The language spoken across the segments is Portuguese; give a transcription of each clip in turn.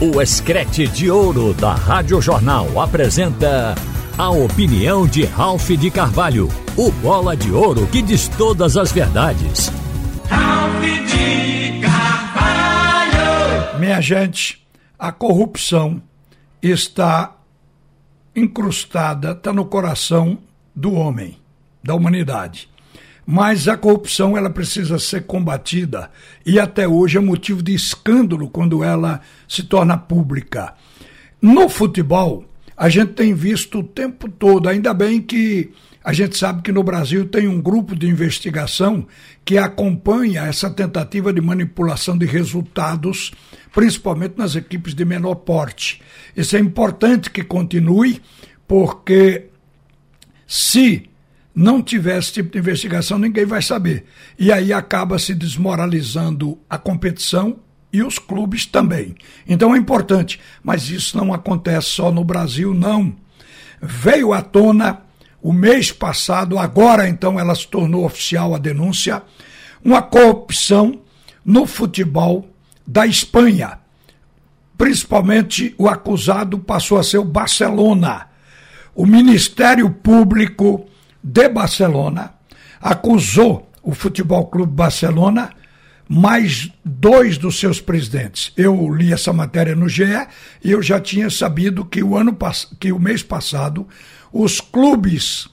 O Escrete de Ouro da Rádio Jornal apresenta a opinião de Ralph de Carvalho, o bola de ouro que diz todas as verdades. Ralph de Carvalho! Minha gente, a corrupção está incrustada, está no coração do homem, da humanidade. Mas a corrupção ela precisa ser combatida e até hoje é motivo de escândalo quando ela se torna pública. No futebol, a gente tem visto o tempo todo, ainda bem que a gente sabe que no Brasil tem um grupo de investigação que acompanha essa tentativa de manipulação de resultados, principalmente nas equipes de menor porte. Isso é importante que continue, porque se não tiver esse tipo de investigação, ninguém vai saber. E aí acaba se desmoralizando a competição e os clubes também. Então é importante, mas isso não acontece só no Brasil, não. Veio à tona o mês passado, agora então ela se tornou oficial a denúncia, uma corrupção no futebol da Espanha. Principalmente o acusado passou a ser o Barcelona. O Ministério Público de Barcelona acusou o Futebol Clube Barcelona mais dois dos seus presidentes. Eu li essa matéria no GE e eu já tinha sabido que o ano que o mês passado os clubes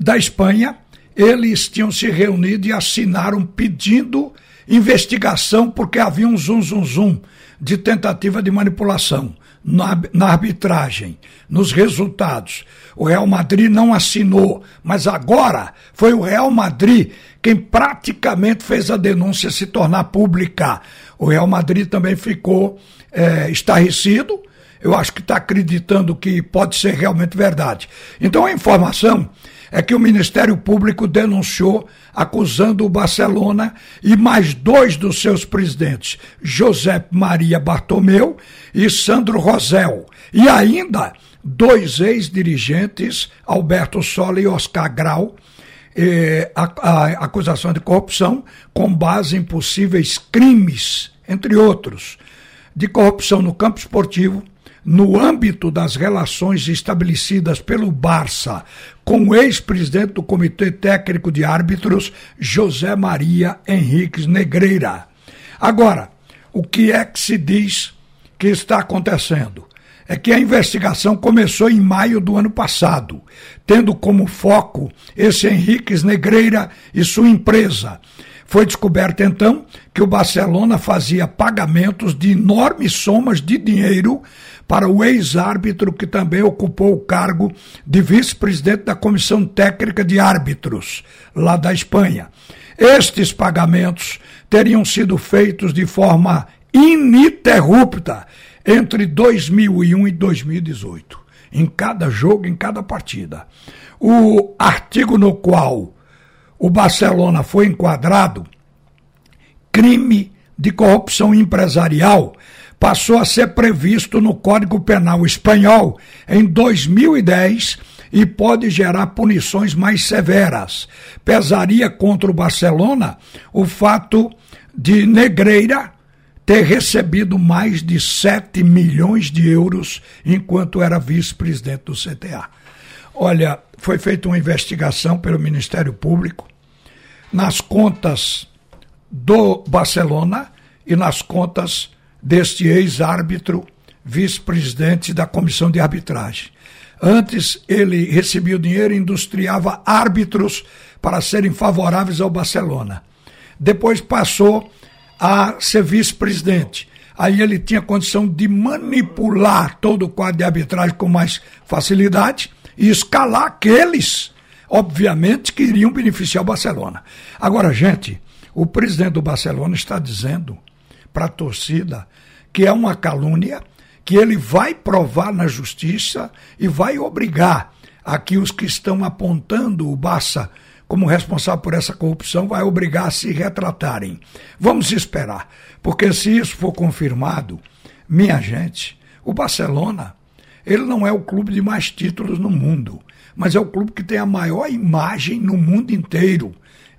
da Espanha eles tinham se reunido e assinaram pedindo investigação porque havia um zum zum zum de tentativa de manipulação na, na arbitragem, nos resultados. O Real Madrid não assinou, mas agora foi o Real Madrid quem praticamente fez a denúncia se tornar pública. O Real Madrid também ficou é, estarrecido. Eu acho que está acreditando que pode ser realmente verdade. Então a informação é que o Ministério Público denunciou acusando o Barcelona e mais dois dos seus presidentes, José Maria Bartomeu e Sandro Rosel, e ainda dois ex-dirigentes, Alberto Sola e Oscar Grau, eh, a, a acusação de corrupção com base em possíveis crimes, entre outros, de corrupção no campo esportivo, no âmbito das relações estabelecidas pelo Barça com o ex-presidente do Comitê Técnico de Árbitros, José Maria Henriques Negreira. Agora, o que é que se diz que está acontecendo? É que a investigação começou em maio do ano passado, tendo como foco esse Henriques Negreira e sua empresa. Foi descoberto então que o Barcelona fazia pagamentos de enormes somas de dinheiro para o ex-árbitro que também ocupou o cargo de vice-presidente da Comissão Técnica de Árbitros, lá da Espanha. Estes pagamentos teriam sido feitos de forma ininterrupta entre 2001 e 2018, em cada jogo, em cada partida. O artigo no qual o Barcelona foi enquadrado, crime de corrupção empresarial, passou a ser previsto no Código Penal Espanhol em 2010 e pode gerar punições mais severas. Pesaria contra o Barcelona o fato de Negreira ter recebido mais de 7 milhões de euros enquanto era vice-presidente do CTA. Olha, foi feita uma investigação pelo Ministério Público nas contas do Barcelona e nas contas deste ex-árbitro, vice-presidente da comissão de arbitragem. Antes, ele recebia o dinheiro e industriava árbitros para serem favoráveis ao Barcelona. Depois passou a ser vice-presidente. Aí ele tinha condição de manipular todo o quadro de arbitragem com mais facilidade e escalar aqueles, obviamente, que iriam beneficiar o Barcelona. Agora, gente, o presidente do Barcelona está dizendo para a torcida que é uma calúnia, que ele vai provar na justiça e vai obrigar a que os que estão apontando o Barça como responsável por essa corrupção vai obrigar a se retratarem. Vamos esperar, porque se isso for confirmado, minha gente, o Barcelona, ele não é o clube de mais títulos no mundo, mas é o clube que tem a maior imagem no mundo inteiro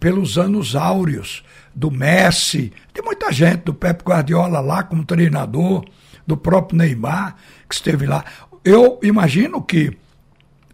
pelos anos áureos do Messi, de muita gente, do Pep Guardiola lá como treinador, do próprio Neymar, que esteve lá. Eu imagino que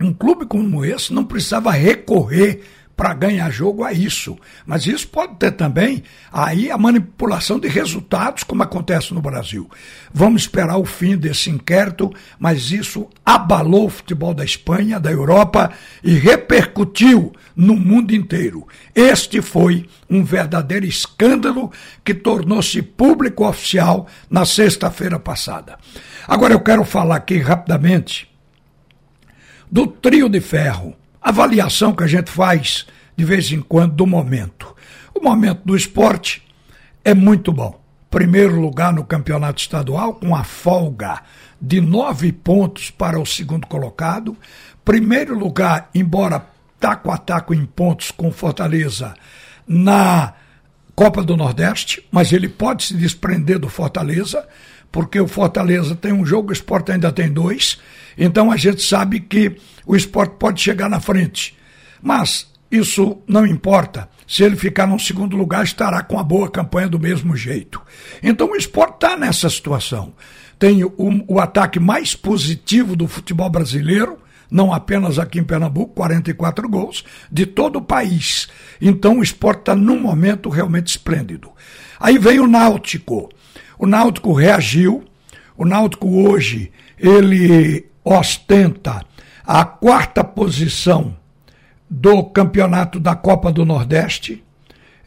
um clube como esse não precisava recorrer para ganhar jogo a isso. Mas isso pode ter também aí a manipulação de resultados, como acontece no Brasil. Vamos esperar o fim desse inquérito, mas isso abalou o futebol da Espanha, da Europa e repercutiu no mundo inteiro. Este foi um verdadeiro escândalo que tornou-se público oficial na sexta-feira passada. Agora eu quero falar aqui rapidamente do trio de ferro avaliação que a gente faz de vez em quando do momento. O momento do esporte é muito bom. Primeiro lugar no campeonato estadual, com a folga de nove pontos para o segundo colocado. Primeiro lugar, embora taco a taco em pontos com Fortaleza na Copa do Nordeste, mas ele pode se desprender do Fortaleza, porque o Fortaleza tem um jogo, o esporte ainda tem dois. Então a gente sabe que o esporte pode chegar na frente. Mas isso não importa. Se ele ficar no segundo lugar, estará com a boa campanha do mesmo jeito. Então o esporte está nessa situação. Tem o, o ataque mais positivo do futebol brasileiro, não apenas aqui em Pernambuco, 44 gols, de todo o país. Então o esporte está num momento realmente esplêndido. Aí vem o Náutico. O Náutico reagiu. O Náutico hoje, ele ostenta a quarta posição do campeonato da Copa do Nordeste,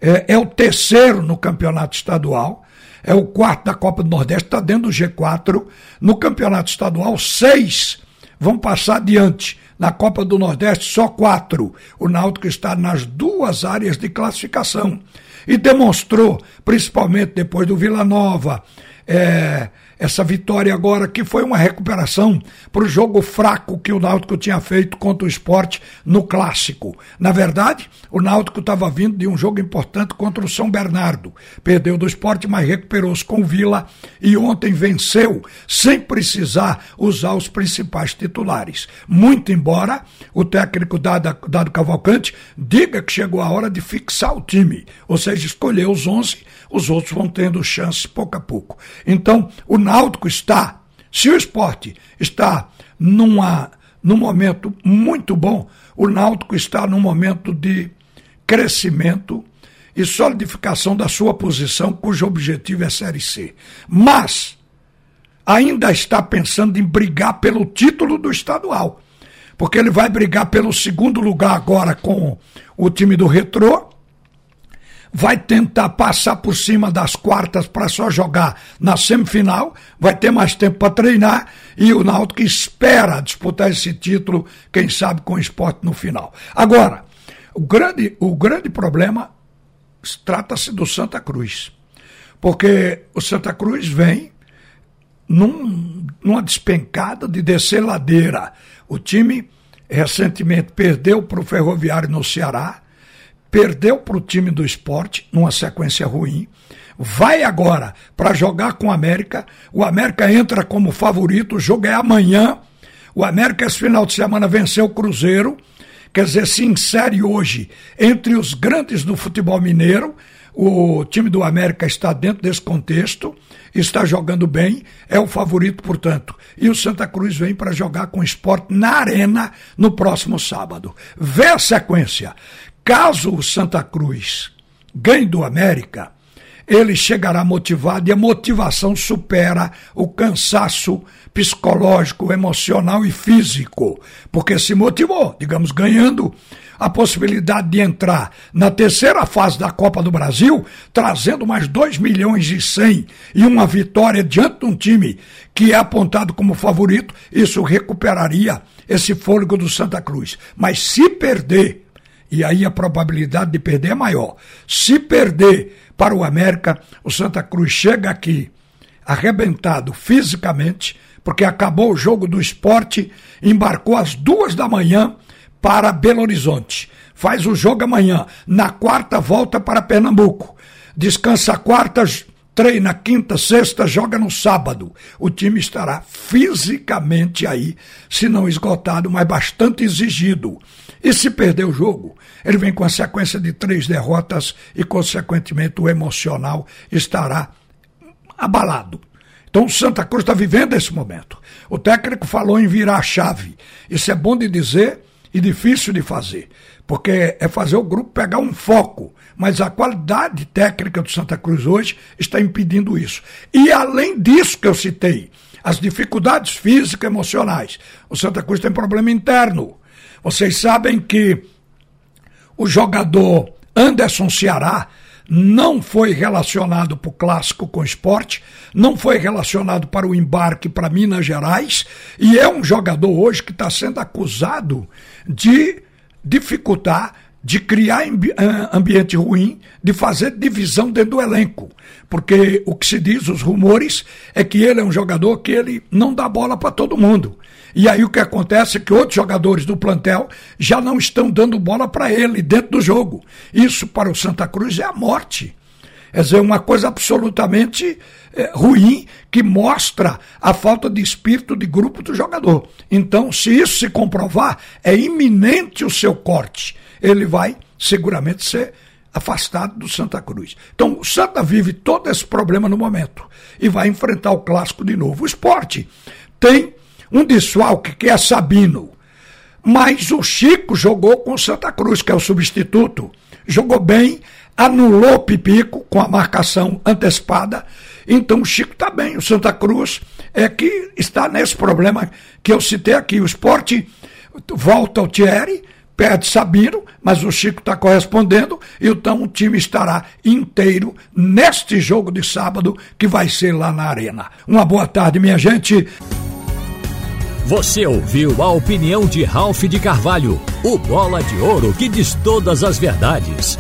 é, é, o terceiro no campeonato estadual, é o quarto da Copa do Nordeste, está dentro do G4. No campeonato estadual, seis vão passar adiante. Na Copa do Nordeste, só quatro. O Náutico está nas duas áreas de classificação. E demonstrou, principalmente depois do Vila Nova, é, essa vitória agora, que foi uma recuperação para o jogo fraco que o Náutico tinha feito contra o esporte no clássico. Na verdade, o Náutico estava vindo de um jogo importante contra o São Bernardo. Perdeu do esporte, mas recuperou-se com o Vila e ontem venceu sem precisar usar os principais titulares. Muito embora o técnico Dado, Dado Cavalcante diga que chegou a hora de fixar o time, ou seja, escolher os 11, os outros vão tendo chance pouco a pouco. Então, o Náutico está, se o esporte está numa, num momento muito bom, o Náutico está num momento de crescimento e solidificação da sua posição, cujo objetivo é Série C. Mas ainda está pensando em brigar pelo título do estadual. Porque ele vai brigar pelo segundo lugar agora com o time do Retrô vai tentar passar por cima das quartas para só jogar na semifinal, vai ter mais tempo para treinar e o Náutico espera disputar esse título, quem sabe com o esporte no final. Agora, o grande, o grande problema trata-se do Santa Cruz, porque o Santa Cruz vem num, numa despencada de descer ladeira. O time recentemente perdeu para o Ferroviário no Ceará, perdeu para o time do esporte, numa sequência ruim, vai agora para jogar com o América. O América entra como favorito, o jogo é amanhã. O América, esse final de semana, venceu o Cruzeiro. Quer dizer, se insere hoje entre os grandes do futebol mineiro. O time do América está dentro desse contexto, está jogando bem, é o favorito, portanto. E o Santa Cruz vem para jogar com o esporte na Arena no próximo sábado. Vê a sequência. Caso o Santa Cruz ganhe do América, ele chegará motivado e a motivação supera o cansaço psicológico, emocional e físico, porque se motivou, digamos, ganhando a possibilidade de entrar na terceira fase da Copa do Brasil, trazendo mais 2 milhões e 100 e uma vitória diante de um time que é apontado como favorito, isso recuperaria esse fôlego do Santa Cruz. Mas se perder e aí a probabilidade de perder é maior. Se perder para o América, o Santa Cruz chega aqui arrebentado fisicamente, porque acabou o jogo do esporte, embarcou às duas da manhã para Belo Horizonte. Faz o jogo amanhã. Na quarta, volta para Pernambuco. Descansa quarta, treina quinta, sexta, joga no sábado. O time estará fisicamente aí, se não esgotado, mas bastante exigido. E se perder o jogo, ele vem com a sequência de três derrotas e, consequentemente, o emocional estará abalado. Então o Santa Cruz está vivendo esse momento. O técnico falou em virar a chave. Isso é bom de dizer e difícil de fazer, porque é fazer o grupo pegar um foco, mas a qualidade técnica do Santa Cruz hoje está impedindo isso. E além disso que eu citei, as dificuldades físicas e emocionais, o Santa Cruz tem problema interno. Vocês sabem que o jogador Anderson Ceará não foi relacionado para o clássico com o esporte, não foi relacionado para o embarque para Minas Gerais, e é um jogador hoje que está sendo acusado de dificultar, de criar ambiente ruim, de fazer divisão dentro do elenco. Porque o que se diz, os rumores, é que ele é um jogador que ele não dá bola para todo mundo. E aí o que acontece é que outros jogadores do plantel já não estão dando bola para ele dentro do jogo. Isso para o Santa Cruz é a morte. Quer dizer, uma coisa absolutamente é, ruim que mostra a falta de espírito de grupo do jogador. Então, se isso se comprovar, é iminente o seu corte. Ele vai seguramente ser afastado do Santa Cruz. Então, o Santa vive todo esse problema no momento e vai enfrentar o clássico de novo. O esporte tem um desfalque que é Sabino. Mas o Chico jogou com Santa Cruz, que é o substituto. Jogou bem, anulou Pipico com a marcação antecipada. Então o Chico está bem. O Santa Cruz é que está nesse problema que eu citei aqui. O esporte volta ao Thierry, perde Sabino, mas o Chico está correspondendo, então o time estará inteiro neste jogo de sábado que vai ser lá na Arena. Uma boa tarde, minha gente. Você ouviu a opinião de Ralph de Carvalho, o bola de ouro que diz todas as verdades.